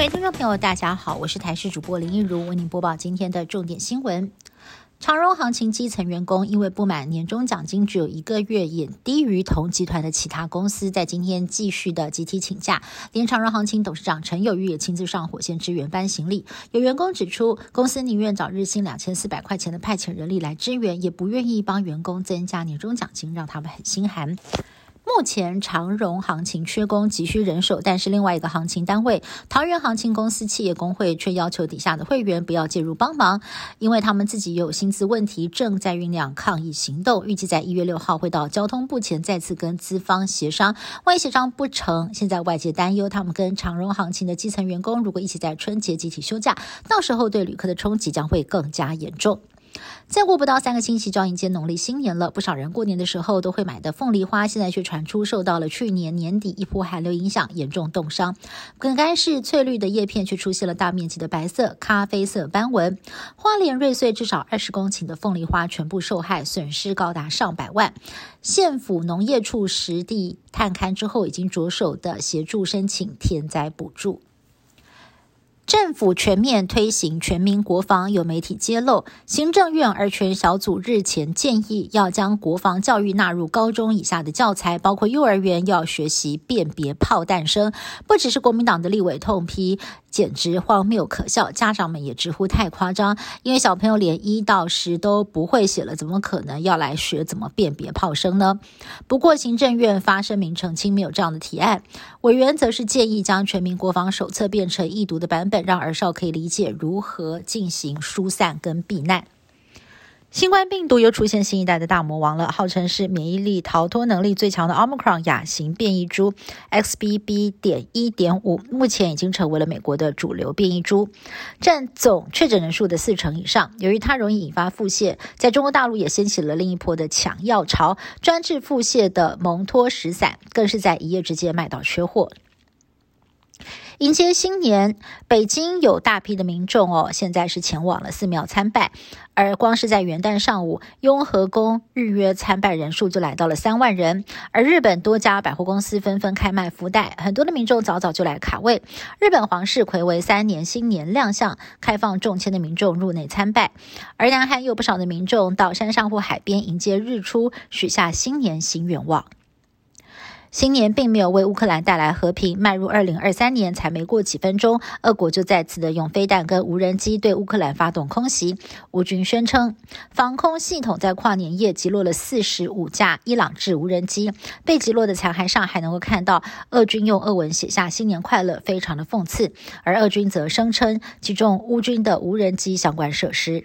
各位听众朋友，大家好，我是台视主播林一如，为您播报今天的重点新闻。长荣行情基层员工因为不满年终奖金只有一个月，也低于同集团的其他公司，在今天继续的集体请假。连长荣行情董事长陈友玉也亲自上火线支援搬行李。有员工指出，公司宁愿找日薪两千四百块钱的派遣人力来支援，也不愿意帮员工增加年终奖金，让他们很心寒。目前长荣行情缺工，急需人手，但是另外一个行情单位桃园行情公司企业工会却要求底下的会员不要介入帮忙，因为他们自己有薪资问题，正在酝酿抗议行动，预计在一月六号会到交通部前再次跟资方协商。万一协商不成，现在外界担忧他们跟长荣行情的基层员工如果一起在春节集体休假，到时候对旅客的冲击将会更加严重。再过不到三个星期就要迎接农历新年了，不少人过年的时候都会买的凤梨花，现在却传出受到了去年年底一波寒流影响，严重冻伤。本该是翠绿的叶片，却出现了大面积的白色、咖啡色斑纹。花莲瑞穗至少二十公顷的凤梨花全部受害，损失高达上百万。县府农业处实地探勘之后，已经着手的协助申请天灾补助。政府全面推行全民国防，有媒体揭露，行政院儿权小组日前建议，要将国防教育纳入高中以下的教材，包括幼儿园要学习辨别炮弹声。不只是国民党的立委痛批。简直荒谬可笑，家长们也直呼太夸张。因为小朋友连一到十都不会写了，怎么可能要来学怎么辨别炮声呢？不过行政院发声明澄清，没有这样的提案。委员则是建议将全民国防手册变成易读的版本，让儿少可以理解如何进行疏散跟避难。新冠病毒又出现新一代的大魔王了，号称是免疫力逃脱能力最强的 Omicron 亚型变异株 XBB. 点一点五，目前已经成为了美国的主流变异株，占总确诊人数的四成以上。由于它容易引发腹泻，在中国大陆也掀起了另一波的抢药潮，专治腹泻的蒙脱石散更是在一夜之间卖到缺货。迎接新年，北京有大批的民众哦，现在是前往了寺庙参拜。而光是在元旦上午，雍和宫预约参拜人数就来到了三万人。而日本多家百货公司纷纷开卖福袋，很多的民众早早就来卡位。日本皇室魁为三年新年亮相，开放众签的民众入内参拜。而南韩有不少的民众到山上或海边迎接日出，许下新年新愿望。新年并没有为乌克兰带来和平。迈入二零二三年才没过几分钟，俄国就再次的用飞弹跟无人机对乌克兰发动空袭。乌军宣称，防空系统在跨年夜击落了四十五架伊朗制无人机。被击落的残骸上还能够看到俄军用俄文写下“新年快乐”，非常的讽刺。而俄军则声称击中乌军的无人机相关设施。